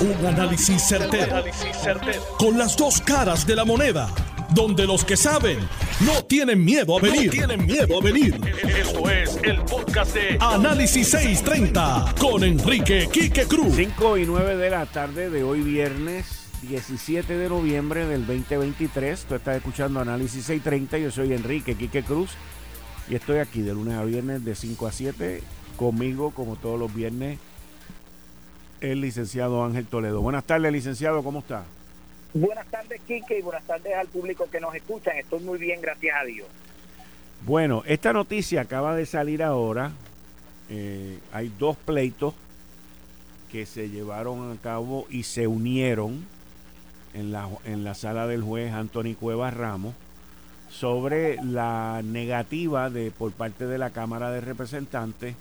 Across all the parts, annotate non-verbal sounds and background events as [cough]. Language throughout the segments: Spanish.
Un análisis certero, Con las dos caras de la moneda. Donde los que saben no tienen miedo a venir. tienen miedo a venir. Esto es el podcast de Análisis 630 con Enrique Quique Cruz. 5 y 9 de la tarde de hoy viernes 17 de noviembre del 2023. Tú estás escuchando Análisis 630. Yo soy Enrique Quique Cruz y estoy aquí de lunes a viernes de 5 a 7 conmigo como todos los viernes el licenciado Ángel Toledo. Buenas tardes, licenciado, ¿cómo está? Buenas tardes, Quique, y buenas tardes al público que nos escuchan. Estoy muy bien, gracias a Dios. Bueno, esta noticia acaba de salir ahora. Eh, hay dos pleitos que se llevaron a cabo y se unieron en la, en la sala del juez Anthony Cuevas Ramos sobre la negativa de por parte de la Cámara de Representantes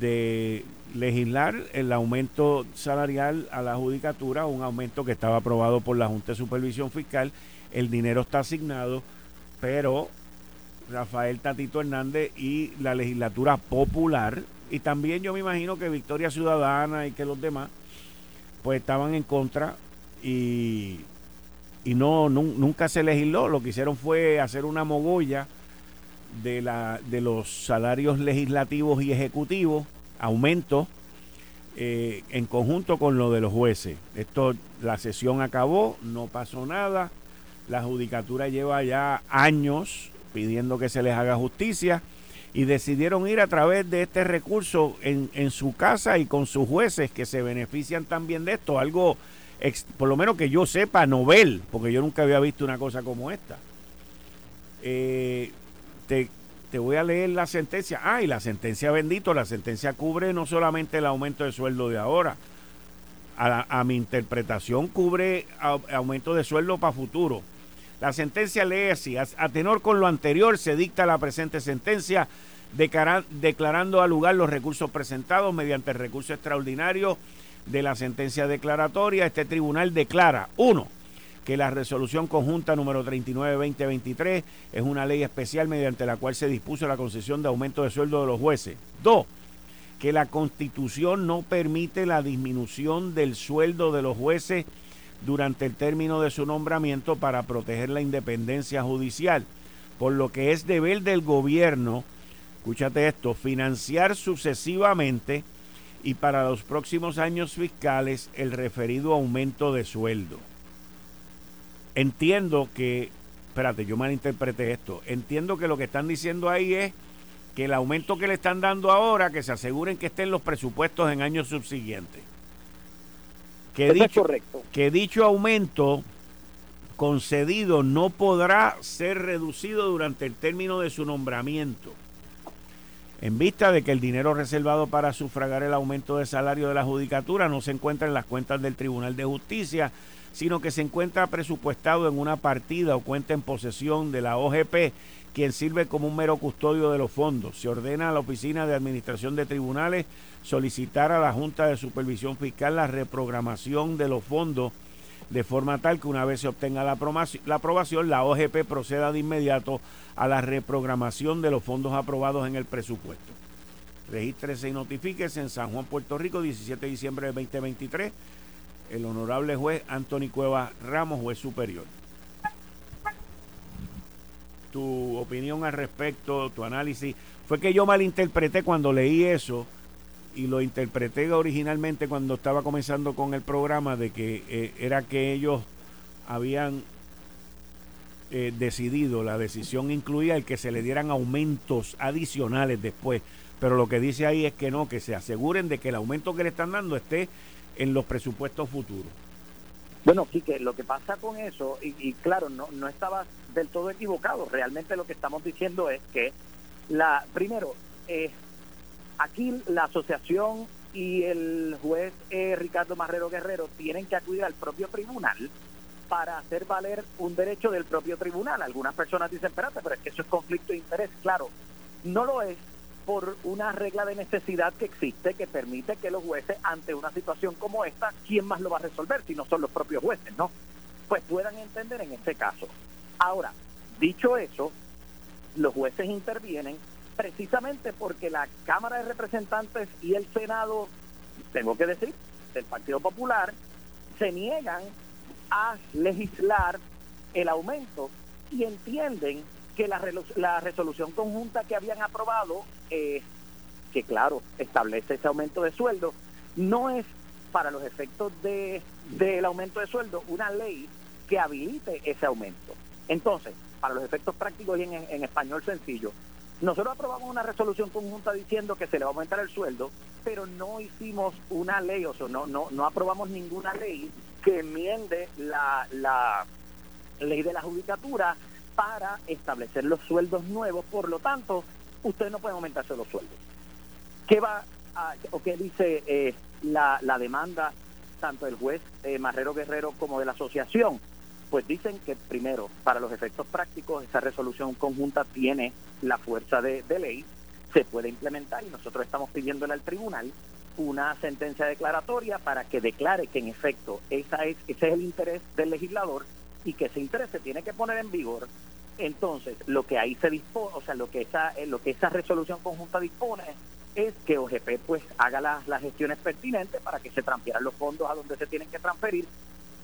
de legislar el aumento salarial a la judicatura, un aumento que estaba aprobado por la Junta de Supervisión Fiscal. El dinero está asignado, pero Rafael Tatito Hernández y la legislatura popular, y también yo me imagino que Victoria Ciudadana y que los demás, pues estaban en contra y, y no, nunca se legisló. Lo que hicieron fue hacer una mogolla de, la, de los salarios legislativos y ejecutivos aumento eh, en conjunto con lo de los jueces. Esto, la sesión acabó, no pasó nada. La judicatura lleva ya años pidiendo que se les haga justicia y decidieron ir a través de este recurso en, en su casa y con sus jueces que se benefician también de esto. Algo, por lo menos que yo sepa, novel, porque yo nunca había visto una cosa como esta. Eh, te, te voy a leer la sentencia. Ah, y la sentencia, bendito, la sentencia cubre no solamente el aumento de sueldo de ahora. A, mi interpretación cubre aumento de sueldo para futuro. La sentencia lee así, a, tenor con lo anterior se dicta la presente sentencia declarando al lugar los recursos presentados mediante el recurso extraordinario de la sentencia declaratoria. Este tribunal declara, uno, que la resolución conjunta número 39-2023 es una ley especial mediante la cual se dispuso la concesión de aumento de sueldo de los jueces. Dos, que la constitución no permite la disminución del sueldo de los jueces durante el término de su nombramiento para proteger la independencia judicial, por lo que es deber del gobierno, escúchate esto, financiar sucesivamente y para los próximos años fiscales el referido aumento de sueldo. Entiendo que, espérate, yo malinterpreté esto. Entiendo que lo que están diciendo ahí es que el aumento que le están dando ahora, que se aseguren que estén los presupuestos en años subsiguientes. Que, dicho, que dicho aumento concedido no podrá ser reducido durante el término de su nombramiento. En vista de que el dinero reservado para sufragar el aumento de salario de la judicatura no se encuentra en las cuentas del Tribunal de Justicia, sino que se encuentra presupuestado en una partida o cuenta en posesión de la OGP, quien sirve como un mero custodio de los fondos. Se ordena a la Oficina de Administración de Tribunales solicitar a la Junta de Supervisión Fiscal la reprogramación de los fondos de forma tal que una vez se obtenga la aprobación, la OGP proceda de inmediato a la reprogramación de los fondos aprobados en el presupuesto. Regístrese y notifíquese en San Juan, Puerto Rico, 17 de diciembre de 2023 el honorable juez Anthony Cueva Ramos, juez superior. Tu opinión al respecto, tu análisis. Fue que yo malinterpreté cuando leí eso y lo interpreté originalmente cuando estaba comenzando con el programa de que eh, era que ellos habían eh, decidido, la decisión incluía el que se le dieran aumentos adicionales después, pero lo que dice ahí es que no, que se aseguren de que el aumento que le están dando esté en los presupuestos futuros. Bueno, Quique, lo que pasa con eso, y, claro, no, no estaba del todo equivocado, realmente lo que estamos diciendo es que, la primero, eh, aquí la asociación y el juez eh, Ricardo Marrero Guerrero tienen que acudir al propio tribunal para hacer valer un derecho del propio tribunal. Algunas personas dicen, espérate, pero es que eso es conflicto de interés. Claro, no lo es por una regla de necesidad que existe que permite que los jueces, ante una situación como esta, ¿quién más lo va a resolver si no son los propios jueces, no? Pues puedan entender en este caso. Ahora, dicho eso, los jueces intervienen precisamente porque la Cámara de Representantes y el Senado, tengo que decir, del Partido Popular se niegan a legislar el aumento y entienden que la, la resolución conjunta que habían aprobado, eh, que claro, establece ese aumento de sueldo, no es para los efectos de del aumento de sueldo una ley que habilite ese aumento. Entonces, para los efectos prácticos y en, español sencillo, nosotros aprobamos una resolución conjunta diciendo que se le va a aumentar el sueldo, pero no hicimos una ley, o sea, no, no, no aprobamos ninguna ley que enmiende la, la ley de la judicatura para establecer los sueldos nuevos. Por lo tanto, usted no puede aumentarse los sueldos. ¿Qué va a, o qué dice eh, la, la demanda tanto del juez eh, Marrero Guerrero como de la asociación? Pues dicen que primero, para los efectos prácticos, esa resolución conjunta tiene la fuerza de, ley, se puede implementar y nosotros estamos pidiéndole al tribunal una sentencia declaratoria para que declare que en efecto esa es, ese es el interés del legislador y que ese interés se tiene que poner en vigor. Entonces, lo que ahí se dispone, o sea, lo que esa, eh, lo que esa resolución conjunta dispone es que OGP pues haga las, las gestiones pertinentes para que se transfieran los fondos a donde se tienen que transferir.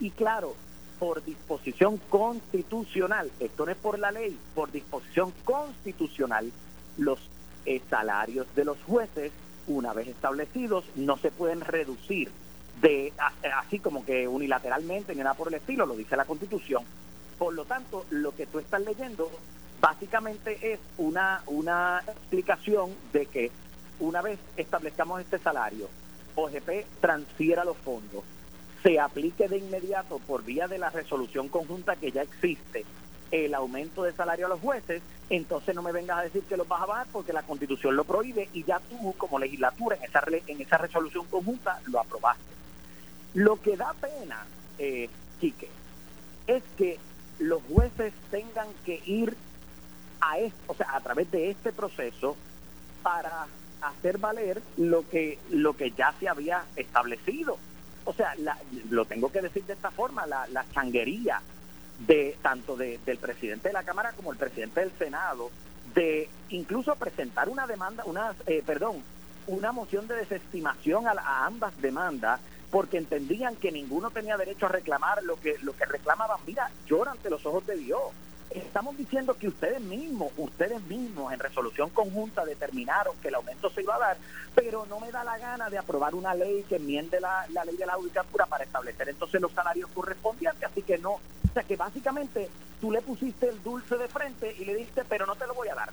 Y claro, por disposición constitucional, esto no es por la ley, por disposición constitucional, los eh, salarios de los jueces, una vez establecidos, no se pueden reducir de así como que unilateralmente ni nada por el estilo, lo dice la Constitución. Por lo tanto, lo que tú estás leyendo básicamente es una, una explicación de que una vez establezcamos este salario, OGP transfiera los fondos se aplique de inmediato por vía de la resolución conjunta que ya existe el aumento de salario a los jueces, entonces no me vengas a decir que los vas a bajar porque la constitución lo prohíbe y ya tú como legislatura en esa, en esa resolución conjunta lo aprobaste. Lo que da pena, eh, Quique, es que los jueces tengan que ir a o sea, a través de este proceso para hacer valer lo que lo que ya se había establecido. O sea, lo tengo que decir de esta forma, la, la changuería de tanto de, del presidente de la Cámara como el presidente del Senado, de incluso presentar una demanda, una, eh, perdón, una moción de desestimación a, ambas demandas porque entendían que ninguno tenía derecho a reclamar lo que lo que reclamaban. Mira, llora ante los ojos de Dios estamos diciendo que ustedes mismos, ustedes mismos en resolución conjunta determinaron que el aumento se iba a dar, pero no me da la gana de aprobar una ley que enmiende la, ley de la judicatura para establecer entonces los salarios correspondientes, así que no, o sea que básicamente tú le pusiste el dulce de frente y le dijiste, pero no te lo voy a dar.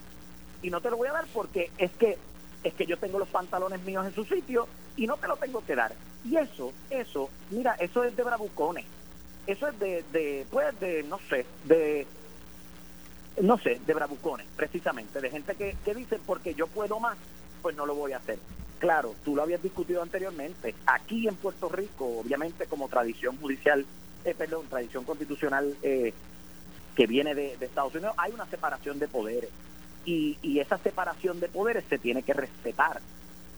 Y no te lo voy a dar porque es que es que yo tengo los pantalones míos en su sitio y no te lo tengo que dar. Y eso, eso, mira, eso es de bravucones. Eso es de, de pues, de, no sé, de no sé, de bravucones, precisamente, de gente que, que dice, porque yo puedo más, pues no lo voy a hacer. Claro, tú lo habías discutido anteriormente. Aquí en Puerto Rico, obviamente como tradición judicial, eh, perdón, tradición constitucional eh, que viene de, Estados Unidos, hay una separación de poderes. Y, y esa separación de poderes se tiene que respetar.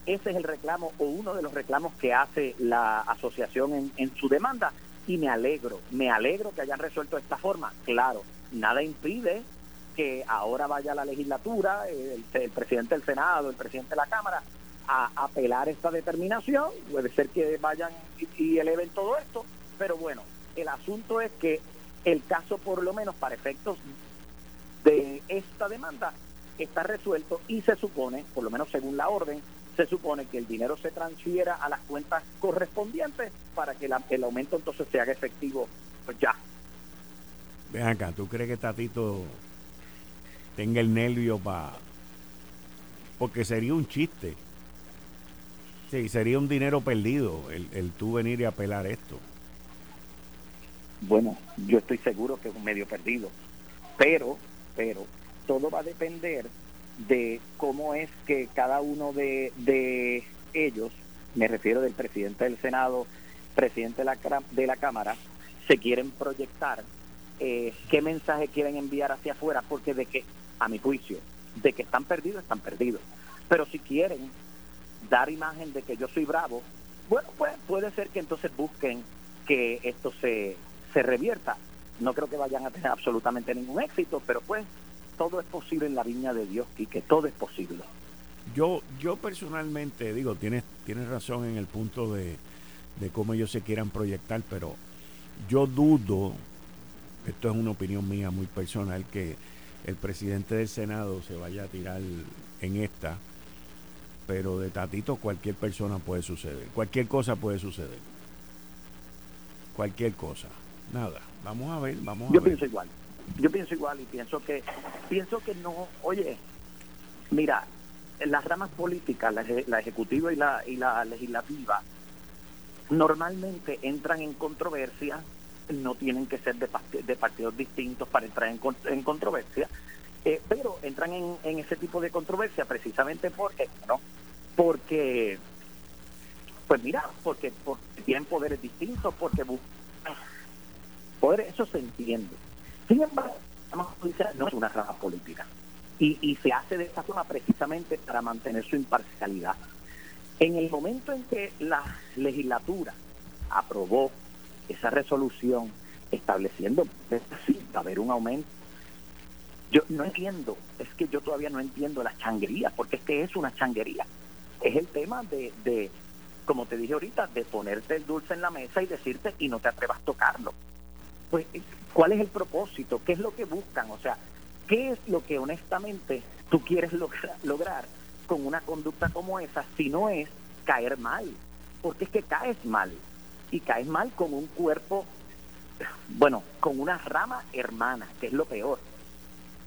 Ese es el reclamo o uno de los reclamos que hace la asociación en, en su demanda. Y me alegro, me alegro que hayan resuelto de esta forma. Claro, nada impide que ahora vaya la legislatura, el, presidente del Senado, el presidente de la Cámara, a apelar esta determinación. Puede ser que vayan y, eleven todo esto, pero bueno, el asunto es que el caso, por lo menos para efectos de esta demanda, está resuelto y se supone, por lo menos según la orden, se supone que el dinero se transfiera a las cuentas correspondientes para que el aumento entonces se haga efectivo pues ya. Ven acá, ¿tú crees que Tatito tenga el nervio para... Porque sería un chiste. Sí, sería un dinero perdido el, el tú venir y apelar esto. Bueno, yo estoy seguro que es un medio perdido. Pero, pero, todo va a depender de cómo es que cada uno de, de ellos, me refiero del presidente del Senado, presidente de la, de la Cámara, se quieren proyectar, eh, qué mensaje quieren enviar hacia afuera, porque de que a mi juicio, de que están perdidos, están perdidos. Pero si quieren dar imagen de que yo soy bravo, bueno, pues puede ser que entonces busquen que esto se, se revierta. No creo que vayan a tener absolutamente ningún éxito, pero pues todo es posible en la viña de Dios y que todo es posible. Yo, yo personalmente digo, tienes, tienes razón en el punto de, de cómo ellos se quieran proyectar, pero yo dudo, esto es una opinión mía muy personal, que el presidente del Senado se vaya a tirar en esta, pero de tatito cualquier persona puede suceder, cualquier cosa puede suceder, cualquier cosa, nada, vamos a ver, vamos a yo ver. Yo pienso igual, yo pienso igual y pienso que, pienso que no, oye, mira, las ramas políticas, la, la ejecutiva y la, y la legislativa, normalmente entran en controversia, no tienen que ser de, partidos distintos para entrar en, controversia, eh, pero entran en, en, ese tipo de controversia precisamente porque, ¿no? Porque, pues mira, porque, porque tienen poderes distintos, porque buscan poderes, eso se entiende. Sin embargo, no es una rama política. Y, y se hace de esta forma precisamente para mantener su imparcialidad. En el momento en que la legislatura aprobó esa resolución estableciendo que sí, va a haber un aumento, yo no entiendo, es que yo todavía no entiendo la changuería, porque es que es una changuería. Es el tema de, de, como te dije ahorita, de ponerte el dulce en la mesa y decirte y no te atrevas a tocarlo. Pues, ¿cuál es el propósito? ¿Qué es lo que buscan? O sea, ¿qué es lo que honestamente tú quieres lograr, con una conducta como esa si no es caer mal? Porque es que caes mal. Y caes mal con un cuerpo, bueno, con una rama hermana, que es lo peor.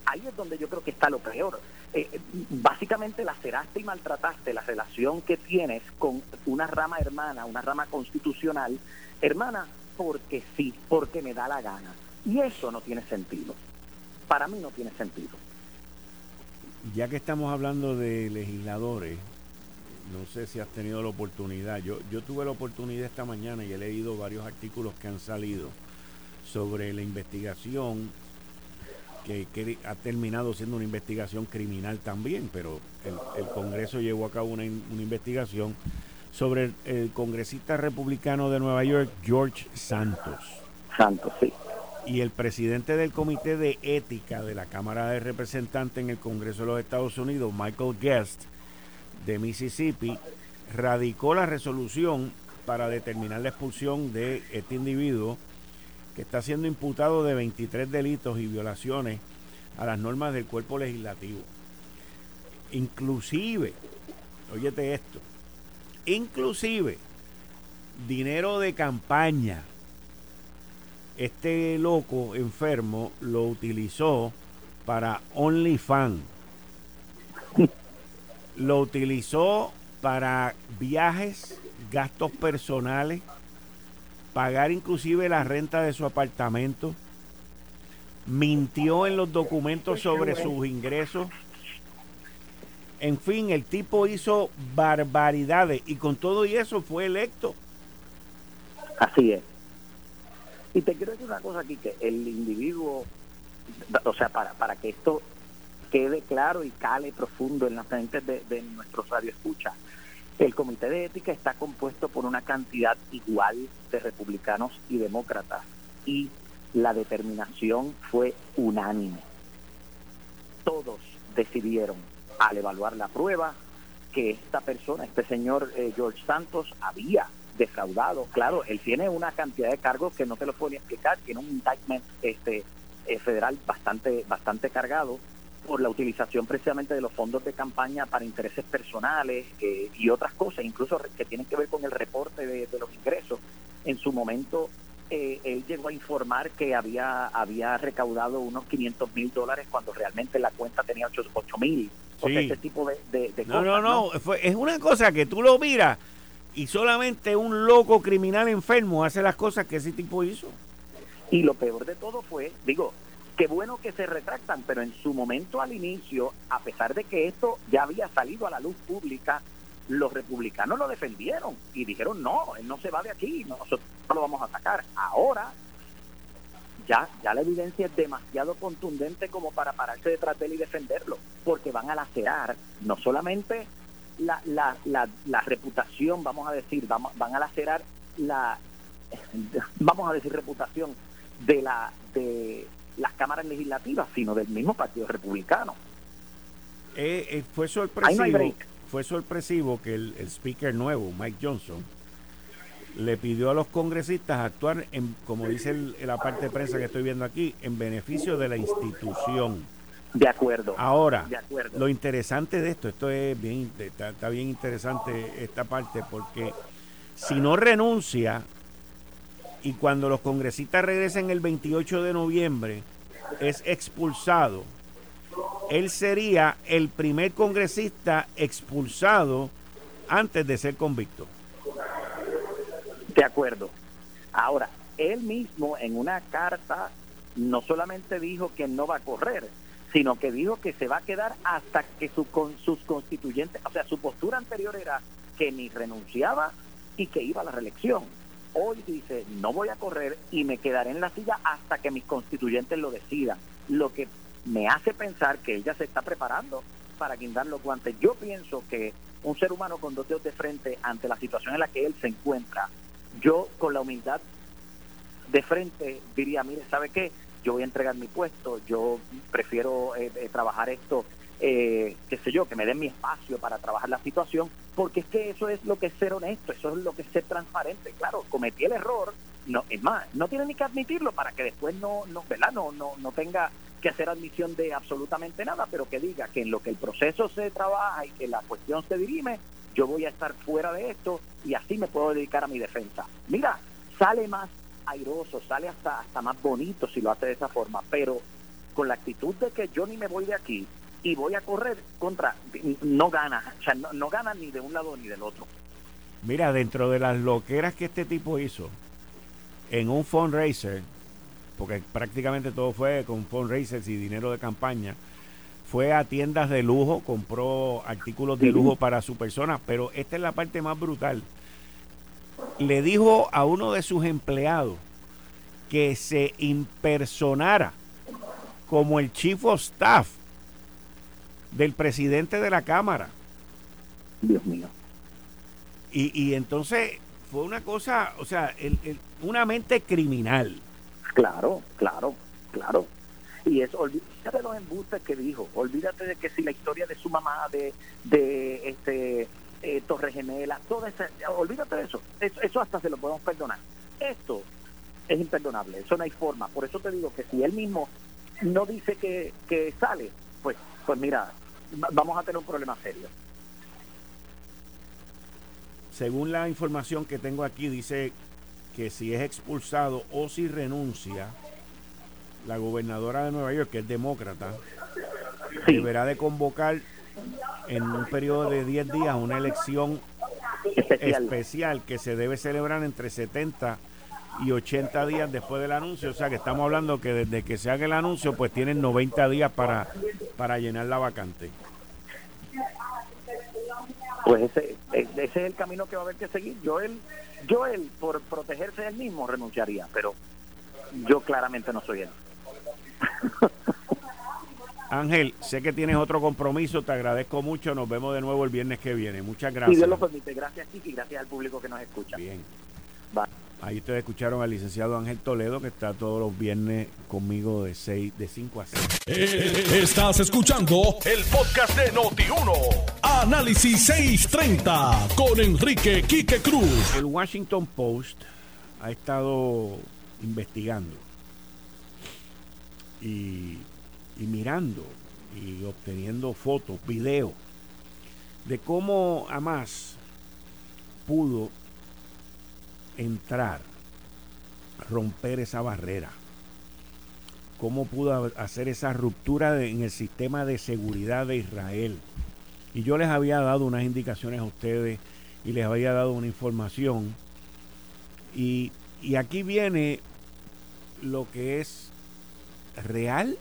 Ahí es donde yo creo que está lo peor. Eh, básicamente laceraste y maltrataste la relación que tienes con una rama hermana, una rama constitucional, hermana, porque sí, porque me da la gana. Y eso no tiene sentido. Para mí no tiene sentido. Ya que estamos hablando de legisladores, no sé si has tenido la oportunidad. Yo, yo tuve la oportunidad esta mañana y he leído varios artículos que han salido sobre la investigación que, que ha terminado siendo una investigación criminal también, pero el, el Congreso llevó a cabo una, una investigación sobre el, el, congresista republicano de Nueva York, George Santos. Santos, sí. Y el presidente del Comité de Ética de la Cámara de Representantes en el Congreso de los Estados Unidos, Michael Guest, de Mississippi, radicó la resolución para determinar la expulsión de este individuo que está siendo imputado de 23 delitos y violaciones a las normas del cuerpo legislativo. Inclusive, óyete esto, inclusive dinero de campaña. Este loco enfermo lo utilizó para OnlyFans. Lo utilizó para viajes, gastos personales, pagar inclusive la renta de su apartamento. Mintió en los documentos sobre sus ingresos. En fin, el tipo hizo barbaridades y con todo y eso fue electo. Así es. Y te quiero decir una cosa aquí, que el individuo, o sea, para, para que esto quede claro y cale profundo en las mentes de, de nuestros radioescuchas, el comité de ética está compuesto por una cantidad igual de republicanos y demócratas y la determinación fue unánime. Todos decidieron al evaluar la prueba que esta persona, este señor eh, George Santos, había defraudado. Claro, él tiene una cantidad de cargos que no te lo puedo explicar, tiene un indictment este, eh, federal bastante, bastante cargado por la utilización precisamente de los fondos de campaña para intereses personales eh, y otras cosas, incluso que tienen que ver con el reporte de, de los ingresos. En su momento, eh, él llegó a informar que había, había recaudado unos 500 mil dólares cuando realmente la cuenta tenía 8 mil. O sea, ese tipo de, de, de no, cosas. No, no, no, es una cosa que tú lo miras y solamente un loco criminal enfermo hace las cosas que ese tipo hizo. Y lo peor de todo fue, digo, qué bueno que se retractan, pero en su momento al inicio, a pesar de que esto ya había salido a la luz pública, los republicanos lo defendieron y dijeron, no, él no se va de aquí, nosotros no lo vamos a sacar. Ahora, ya, ya la evidencia es demasiado contundente como para pararse detrás de él y defenderlo, porque van a lacerar no solamente la, la, la, la reputación, vamos a decir, vamos, van a lacerar la, [laughs] vamos a decir reputación de la de las cámaras legislativas, sino del mismo Partido Republicano. Eh, eh, fue sorpresivo, no fue sorpresivo que el, el, speaker nuevo, Mike Johnson, le pidió a los congresistas actuar, en, como dice la parte de prensa que estoy viendo aquí, en beneficio de la institución. De acuerdo. Ahora, lo interesante de esto, esto es bien, está, bien interesante esta parte, porque si no renuncia y cuando los congresistas regresen el 28 de noviembre, es expulsado, él sería el primer congresista expulsado antes de ser convicto. De acuerdo. Ahora, él mismo en una carta no solamente dijo que no va a correr, sino que dijo que se va a quedar hasta que con, sus constituyentes, o sea, su postura anterior era que ni renunciaba y que iba a la reelección. Hoy dice, no voy a correr y me quedaré en la silla hasta que mis constituyentes lo decidan. Lo que me hace pensar que ella se está preparando para guindar los guantes. Yo pienso que un ser humano con dos dedos de frente ante la situación en la que él se encuentra, yo con la humildad de frente diría, mire, ¿sabe qué? Yo voy a entregar mi puesto, yo prefiero eh, eh, trabajar esto, eh, qué sé yo, que me den mi espacio para trabajar la situación, porque es que eso es lo que es ser honesto, eso es lo que es ser transparente. Claro, cometí el error, no, es más, no tiene ni que admitirlo para que después no, no, ¿verdad? No, no, no tenga que hacer admisión de absolutamente nada, pero que diga que en lo que el proceso se trabaja y que la cuestión se dirime, yo voy a estar fuera de esto y así me puedo dedicar a mi defensa. Mira, sale más airoso, sale hasta, hasta más bonito si lo hace de esa forma, pero con la actitud de que yo ni me voy de aquí y voy a correr contra, no gana, o sea, no, no gana ni de un lado ni del otro. Mira, dentro de las loqueras que este tipo hizo, en un fundraiser, porque prácticamente todo fue con fundraisers y dinero de campaña, fue a tiendas de lujo, compró artículos de lujo para su persona, pero esta es la parte más brutal. Le dijo a uno de sus empleados que se impersonara como el chief of staff del presidente de la Cámara. Dios mío. Y, y entonces fue una cosa, o sea, una mente criminal. Claro, claro, claro. Y es, olvídate de los embustes que dijo, olvídate de que si la historia de su mamá, de, de este eh, Torre Gemela, todo eso, olvídate de eso. eso. Eso hasta se lo podemos perdonar. Esto es imperdonable, eso no hay forma. Por eso te digo que si él mismo no dice que, que sale, pues, pues mira, vamos a tener un problema serio. Según la información que tengo aquí, dice que si es expulsado o si renuncia, la gobernadora de Nueva York, que es demócrata, deberá de convocar en un periodo de 10 días una elección especial. que se debe celebrar entre 70 y 80 días después del anuncio. O sea que estamos hablando que desde que se haga el anuncio, pues tienen 90 días para, para llenar la vacante. Pues ese, ese es el camino que va a haber que seguir. Yo él, yo él, por protegerse él mismo, renunciaría, pero yo claramente no soy él. [laughs] Ángel, sé que tienes otro compromiso, te agradezco mucho, nos vemos de nuevo el viernes que viene. Muchas gracias. Dios lo permite, gracias y gracias al público que nos escucha. Bien. Ahí ustedes escucharon al licenciado Ángel Toledo, que está todos los viernes conmigo de 6, de 5 a 6. Eh, estás escuchando el podcast de Noti1. Análisis 630 con Enrique Quique Cruz. El Washington Post ha estado investigando y, y mirando y obteniendo fotos, videos de cómo Hamas pudo entrar, romper esa barrera? ¿Cómo pudo hacer esa ruptura en el sistema de seguridad de Israel? Y yo les había dado unas indicaciones a ustedes y les había dado una información. Y, y aquí viene lo que es real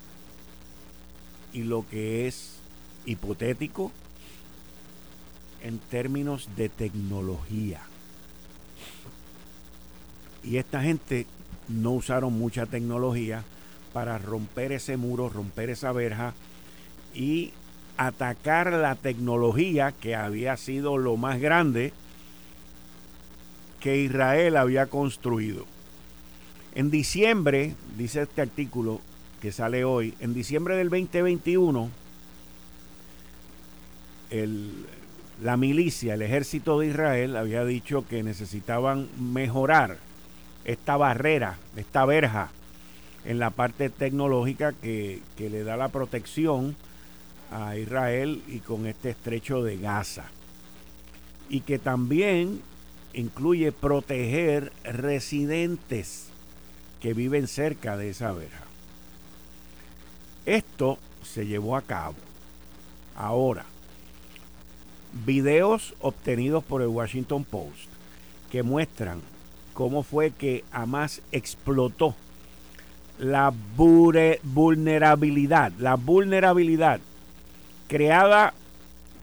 y lo que es hipotético en términos de tecnología. Y esta gente no usaron mucha tecnología para romper ese muro, romper esa verja y atacar la tecnología que había sido lo más grande que Israel había construido. En diciembre, dice este artículo que sale hoy, en diciembre del 2021, el la milicia, el ejército de Israel, había dicho que necesitaban mejorar esta barrera, esta verja en la parte tecnológica que, que le da la protección a Israel y con este estrecho de Gaza. Y que también incluye proteger residentes que viven cerca de esa verja. Esto se llevó a cabo. Ahora, videos obtenidos por el Washington Post que muestran cómo fue que Hamas explotó la vulnerabilidad, la vulnerabilidad creada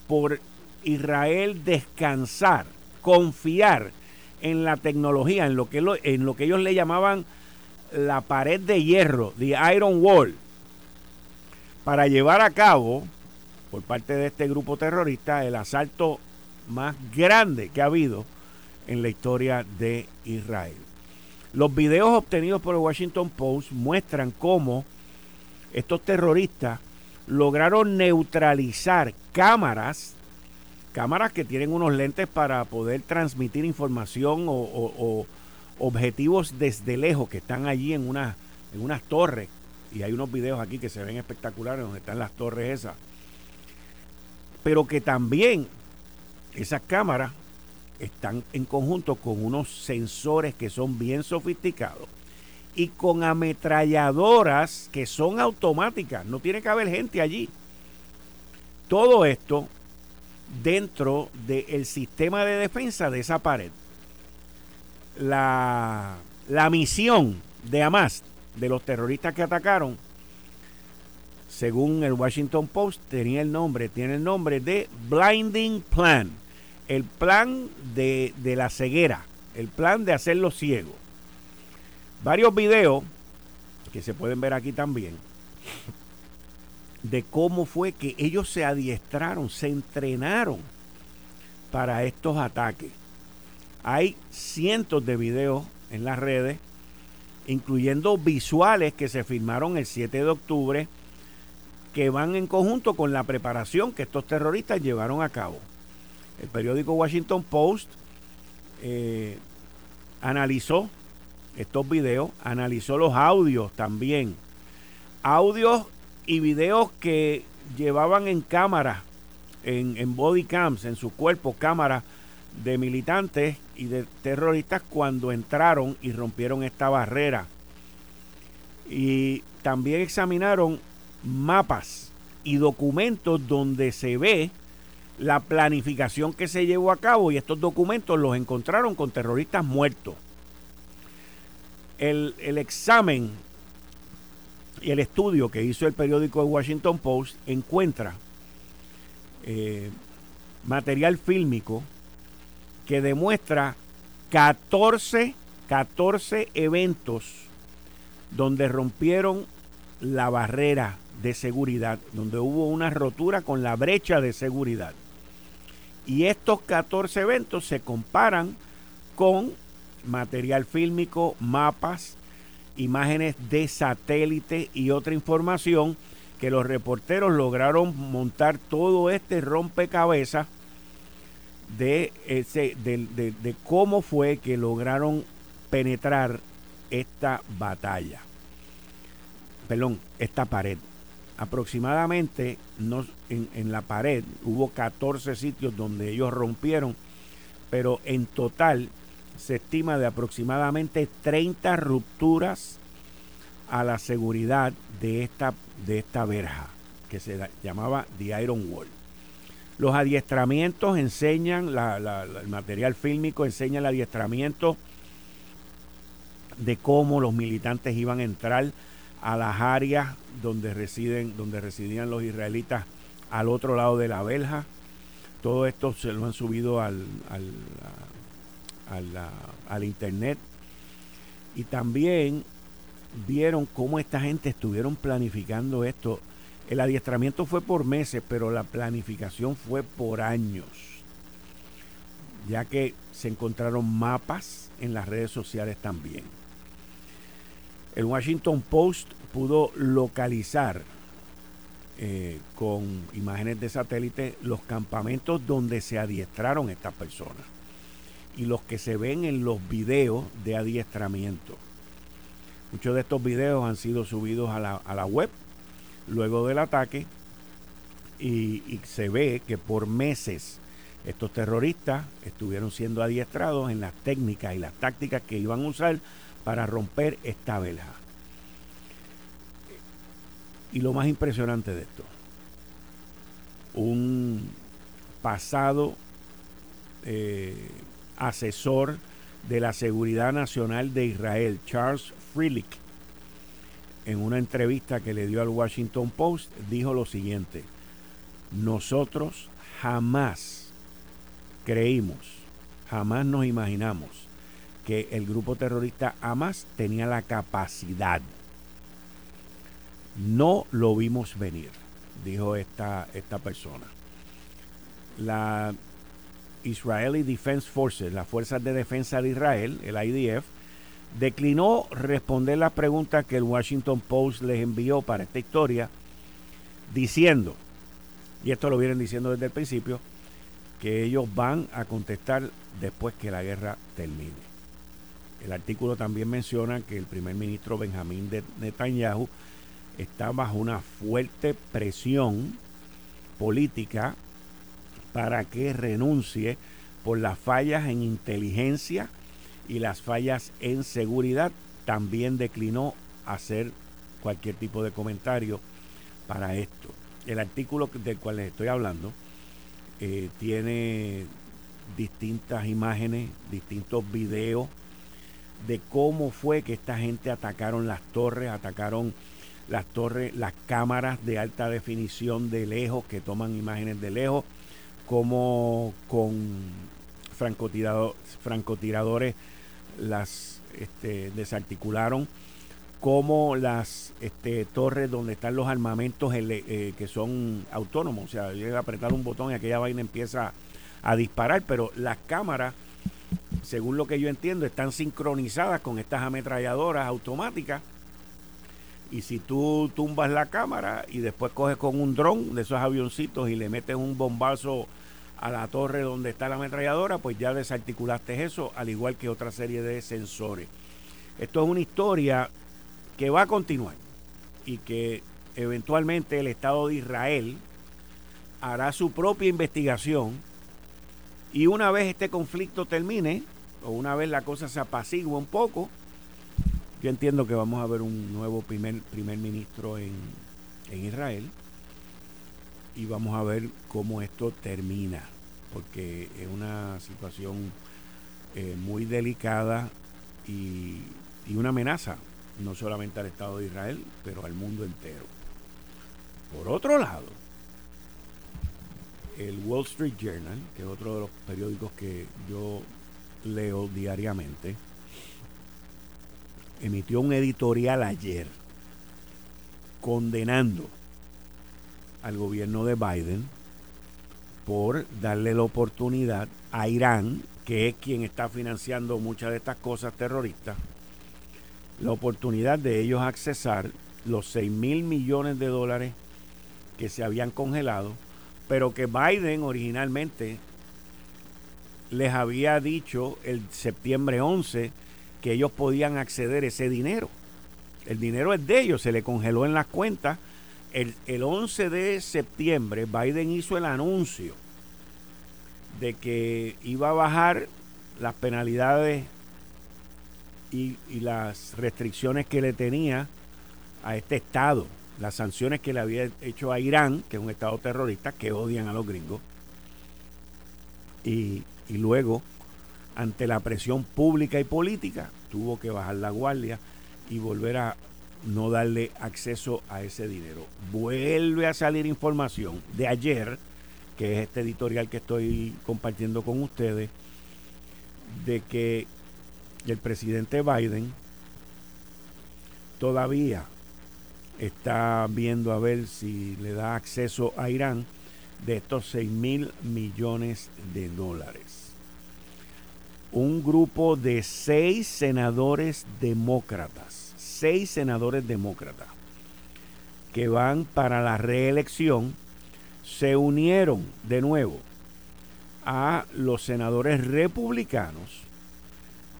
por Israel descansar, confiar en la tecnología, en lo que, en lo que ellos le llamaban la pared de hierro, the Iron Wall, para llevar a cabo, por parte de este grupo terrorista, el asalto más grande que ha habido en la historia de Israel. Los videos obtenidos por el Washington Post muestran cómo estos terroristas lograron neutralizar cámaras, cámaras que tienen unos lentes para poder transmitir información o, objetivos desde lejos que están allí en, una, en unas torres. Y hay unos videos aquí que se ven espectaculares donde están las torres esas. Pero que también esas cámaras están en conjunto con unos sensores que son bien sofisticados y con ametralladoras que son automáticas. No tiene que haber gente allí. Todo esto dentro del sistema de defensa de esa pared. La, la misión de Hamas, de los terroristas que atacaron, según el Washington Post, tenía el nombre, tiene el nombre de Blinding Plan el plan de, la ceguera, el plan de hacerlo ciego. Varios videos que se pueden ver aquí también de cómo fue que ellos se adiestraron, se entrenaron para estos ataques. Hay cientos de videos en las redes, incluyendo visuales que se filmaron el 7 de octubre, que van en conjunto con la preparación que estos terroristas llevaron a cabo el periódico Washington Post eh, analizó estos videos, analizó los audios también. Audios y videos que llevaban en cámara, en, en body cams, en su cuerpo, cámaras de militantes y de terroristas cuando entraron y rompieron esta barrera. Y también examinaron mapas y documentos donde se ve la planificación que se llevó a cabo y estos documentos los encontraron con terroristas muertos. El, examen y el estudio que hizo el periódico Washington Post encuentra eh, material fílmico que demuestra 14, 14 eventos donde rompieron la barrera de seguridad, donde hubo una rotura con la brecha de seguridad. Y estos 14 eventos se comparan con material fílmico, mapas, imágenes de satélite y otra información que los reporteros lograron montar todo este rompecabezas de, ese, de cómo fue que lograron penetrar esta batalla. Perdón, esta pared aproximadamente en, la pared hubo 14 sitios donde ellos rompieron, pero en total se estima de aproximadamente 30 rupturas a la seguridad de esta, de esta verja que se llamaba The Iron Wall. Los adiestramientos enseñan, el material fílmico enseña el adiestramiento de cómo los militantes iban a entrar a las áreas donde residen, donde residían los israelitas al otro lado de la verja. Todo esto se lo han subido al, al, internet. Y también vieron cómo esta gente estuvieron planificando esto. El adiestramiento fue por meses, pero la planificación fue por años. Ya que se encontraron mapas en las redes sociales también. El Washington Post pudo localizar eh, con imágenes de satélite los campamentos donde se adiestraron estas personas y los que se ven en los videos de adiestramiento. Muchos de estos videos han sido subidos a la, a la web luego del ataque y, se ve que por meses estos terroristas estuvieron siendo adiestrados en las técnicas y las tácticas que iban a usar para romper esta verja. Y lo más impresionante de esto, un pasado eh, asesor de la Seguridad Nacional de Israel, Charles Frelich, en una entrevista que le dio al Washington Post, dijo lo siguiente, nosotros jamás creímos, jamás nos imaginamos que el grupo terrorista Hamas tenía la capacidad. No lo vimos venir, dijo esta, esta persona. La Israeli Defense Forces, las Fuerzas de Defensa de Israel, el IDF, declinó responder las preguntas que el Washington Post les envió para esta historia, diciendo, y esto lo vienen diciendo desde el principio, que ellos van a contestar después que la guerra termine. El artículo también menciona que el primer ministro Benjamín Netanyahu está bajo una fuerte presión política para que renuncie por las fallas en inteligencia y las fallas en seguridad. También declinó hacer cualquier tipo de comentario para esto. El artículo del cual les estoy hablando eh, tiene distintas imágenes, distintos videos de cómo fue que esta gente atacaron las torres, atacaron las torres, las cámaras de alta definición de lejos que toman imágenes de lejos, como con francotiradores las este, desarticularon, como las este, torres donde están los armamentos eh, que son autónomos, o sea, llega a apretar un botón y aquella vaina empieza a disparar, pero las cámaras según lo que yo entiendo, están sincronizadas con estas ametralladoras automáticas. Y si tú tumbas la cámara y después coges con un dron de esos avioncitos y le metes un bombazo a la torre donde está la ametralladora, pues ya desarticulaste eso, al igual que otra serie de sensores. Esto es una historia que va a continuar y que eventualmente el Estado de Israel hará su propia investigación y una vez este conflicto termine, o una vez la cosa se apacigüe un poco, yo entiendo que vamos a ver un nuevo primer, primer ministro en, Israel y vamos a ver cómo esto termina, porque es una situación eh, muy delicada y, y una amenaza, no solamente al Estado de Israel, pero al mundo entero. Por otro lado, el Wall Street Journal, que es otro de los periódicos que yo leo diariamente, emitió un editorial ayer condenando al gobierno de Biden por darle la oportunidad a Irán, que es quien está financiando muchas de estas cosas terroristas, la oportunidad de ellos accesar los 6 mil millones de dólares que se habían congelado pero que Biden originalmente les había dicho el septiembre 11 que ellos podían acceder a ese dinero. El dinero es de ellos, se le congeló en las cuentas. El, 11 de septiembre Biden hizo el anuncio de que iba a bajar las penalidades y, y las restricciones que le tenía a este estado las sanciones que le había hecho a Irán, que es un estado terrorista, que odian a los gringos, y, luego, ante la presión pública y política, tuvo que bajar la guardia y volver a no darle acceso a ese dinero. Vuelve a salir información de ayer, que es este editorial que estoy compartiendo con ustedes, de que el presidente Biden todavía está viendo a ver si le da acceso a Irán de estos 6 mil millones de dólares. Un grupo de seis senadores demócratas, seis senadores demócratas, que van para la reelección se unieron de nuevo a los senadores republicanos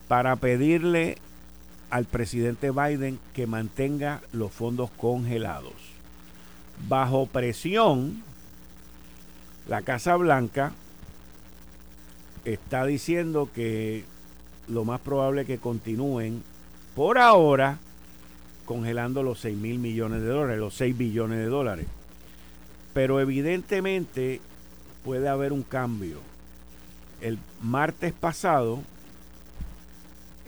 para pedirle al presidente Biden que mantenga los fondos congelados. Bajo presión, la Casa Blanca está diciendo que lo más probable es que continúen por ahora congelando los 6 mil millones de dólares, los 6 billones de dólares. Pero evidentemente puede haber un cambio. El martes pasado,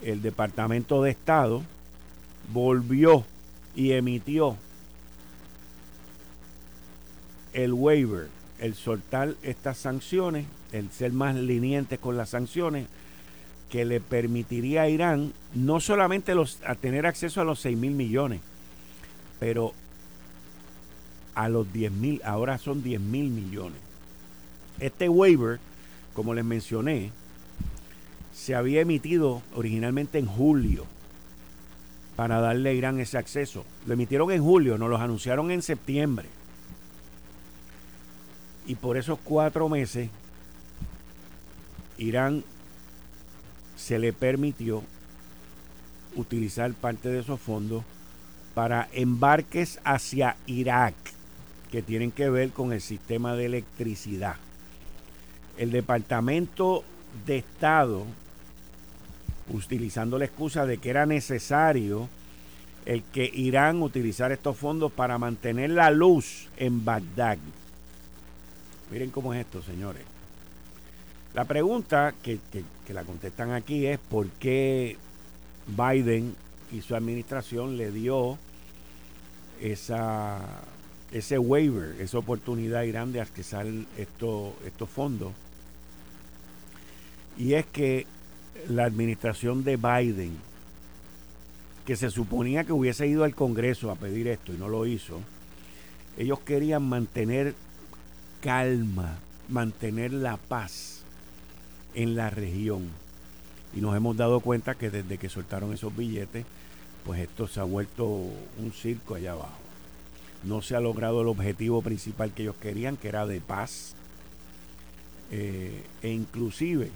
el Departamento de Estado volvió y emitió el waiver, el soltar estas sanciones, el ser más linientes con las sanciones, que le permitiría a Irán no solamente los, a tener acceso a los 6 mil millones, pero a los 10 mil, ahora son 10 mil millones. Este waiver, como les mencioné, se había emitido originalmente en julio para darle a Irán ese acceso. Lo emitieron en julio, nos los anunciaron en septiembre. Y por esos cuatro meses, Irán se le permitió utilizar parte de esos fondos para embarques hacia Irak que tienen que ver con el sistema de electricidad. El Departamento de Estado, utilizando la excusa de que era necesario el que Irán utilizara estos fondos para mantener la luz en Bagdad. Miren cómo es esto, señores. La pregunta que, la contestan aquí es por qué Biden y su administración le dio esa, ese waiver, esa oportunidad a Irán de accesar estos fondos. Y es que la administración de Biden, que se suponía que hubiese ido al Congreso a pedir esto y no lo hizo, ellos querían mantener calma, mantener la paz en la región. Y nos hemos dado cuenta que desde que soltaron esos billetes, pues esto se ha vuelto un circo allá abajo. No se ha logrado el objetivo principal que ellos querían, que era de paz. Eh, e inclusive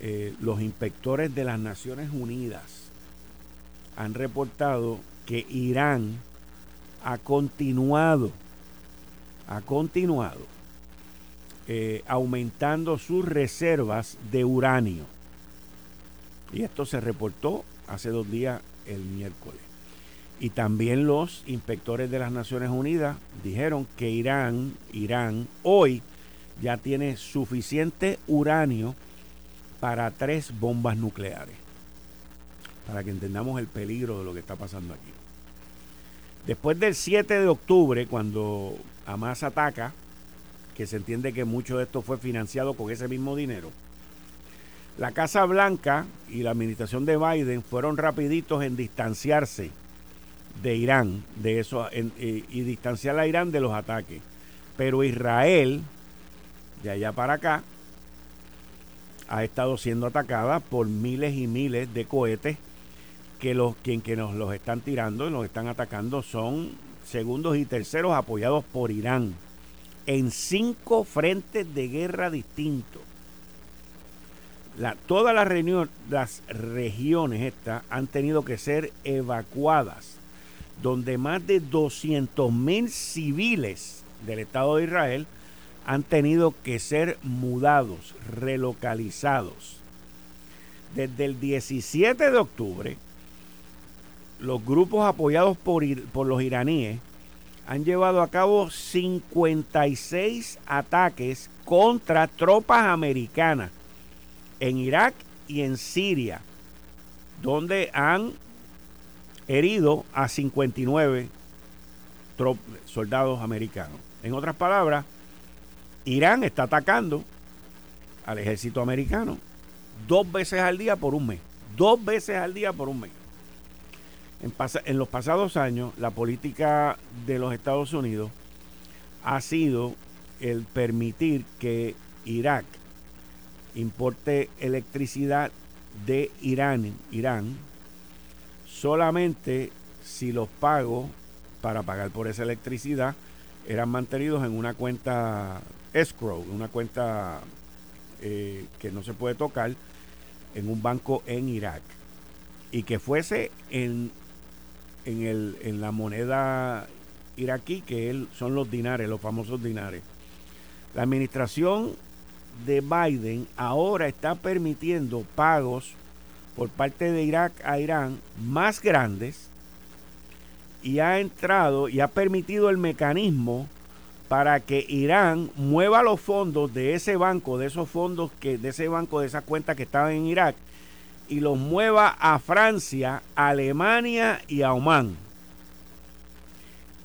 eh, los inspectores de las Naciones Unidas han reportado que Irán ha continuado, ha continuado eh, aumentando sus reservas de uranio. Y esto se reportó hace dos días el miércoles. Y también los inspectores de las Naciones Unidas dijeron que Irán, Irán hoy ya tiene suficiente uranio para tres bombas nucleares. Para que entendamos el peligro de lo que está pasando aquí. Después del 7 de octubre, cuando Hamas ataca que se entiende que mucho de esto fue financiado con ese mismo dinero. La Casa Blanca y la administración de Biden fueron rapiditos en distanciarse de Irán, de eso, y, distanciar a Irán de los ataques. Pero Israel, de allá para acá, ha estado siendo atacada por miles y miles de cohetes que los quien que nos los están tirando y nos están atacando son segundos y terceros apoyados por Irán en cinco frentes de guerra distintos. todas las, las regiones estas han tenido que ser evacuadas, donde más de 200 mil civiles del Estado de Israel han tenido que ser mudados, relocalizados. Desde el 17 de octubre, los grupos apoyados por, por los iraníes han llevado a cabo 56 ataques contra tropas americanas en Irak y en Siria, donde han herido a 59 soldados americanos. En otras palabras, Irán está atacando al ejército americano dos veces al día por un mes. Dos veces al día por un mes. En, los pasados años, la política de los Estados Unidos ha sido el permitir que Irak importe electricidad de Irán, Irán solamente si los pagos para pagar por esa electricidad eran mantenidos en una cuenta escrow, una cuenta eh, que no se puede tocar en un banco en Irak y que fuese en, en, el, en la moneda iraquí, que son los dinares, los famosos dinares. La administración de Biden ahora está permitiendo pagos por parte de Irak a Irán más grandes y ha entrado y ha permitido el mecanismo para que Irán mueva los fondos de ese banco, de esos fondos que de ese banco de esa cuenta que estaban en Irak y los mueva a Francia, Alemania y a Oman.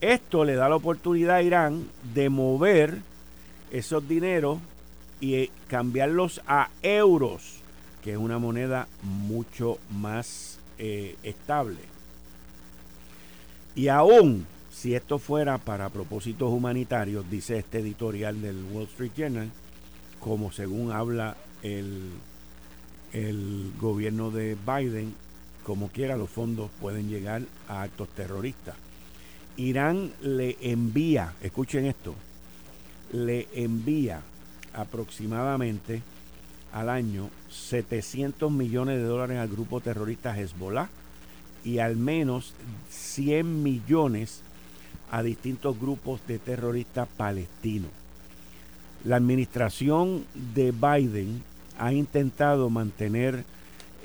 Esto le da la oportunidad a Irán de mover esos dineros y eh, cambiarlos a euros, que es una moneda mucho más eh, estable. Y aún si esto fuera para propósitos humanitarios, dice este editorial del Wall Street Journal, como según habla el, el gobierno de Biden, como quiera los fondos pueden llegar a actos terroristas. Irán le envía, escuchen esto, le envía aproximadamente al año 700 millones de dólares al grupo terrorista Hezbollah y al menos 100 millones a distintos grupos de terroristas palestinos. La administración de Biden ha intentado mantener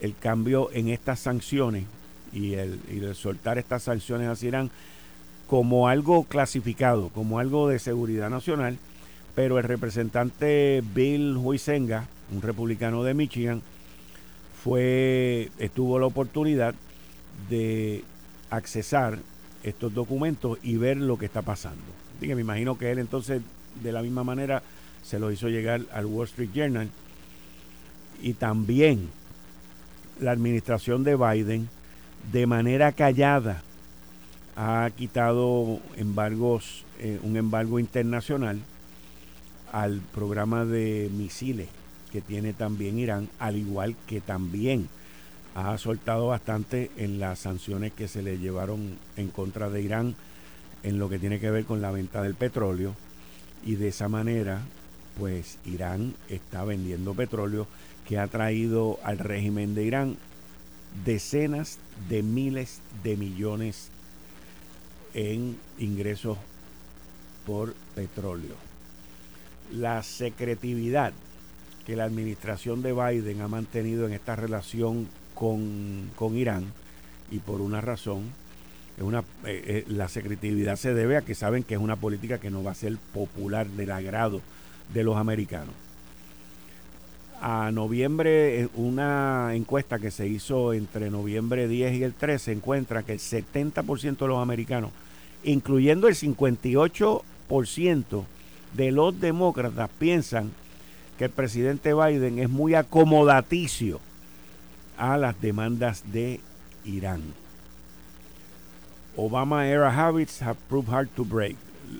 el cambio en estas sanciones y el, y el soltar estas sanciones a Irán como algo clasificado, como algo de seguridad nacional, pero el representante Bill Huizenga, un republicano de Michigan, fue, tuvo la oportunidad de accesar estos documentos y ver lo que está pasando. Así me imagino que él entonces de la misma manera se lo hizo llegar al Wall Street Journal y también la administración de Biden de manera callada ha quitado embargos, eh, un embargo internacional al programa de misiles que tiene también Irán, al igual que también ha soltado bastante en las sanciones que se le llevaron en contra de Irán en lo que tiene que ver con la venta del petróleo y de esa manera pues Irán está vendiendo petróleo que ha traído al régimen de Irán decenas de miles de millones en ingresos por petróleo. La secretividad que la administración de Biden ha mantenido en esta relación con, Irán y por una razón, es una, eh, eh, la secretividad se debe a que saben que es una política que no va a ser popular del agrado de los americanos. A noviembre, eh, una encuesta que se hizo entre noviembre 10 y el 13 encuentra que el 70% de los americanos, incluyendo el 58% de los demócratas, piensan que el presidente Biden es muy acomodaticio a las demandas de Irán. Obama era habits have proved hard to break.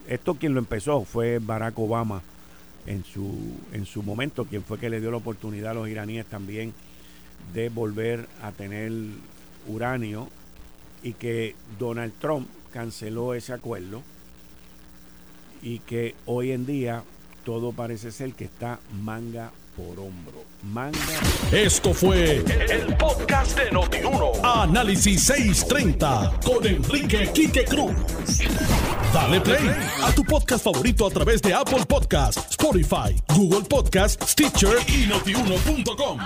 Esto quien lo empezó fue Barack Obama en su, en su momento, quien fue que le dio la oportunidad a los iraníes también de volver a tener uranio y que Donald Trump canceló ese acuerdo y que hoy en día todo parece ser que está manga por hombro. Manga. Esto fue el, podcast de Notiuno. Análisis 630 con Enrique Quique Cruz. Dale play a tu podcast favorito a través de Apple Podcasts, Spotify, Google Podcasts, Stitcher y notiuno.com.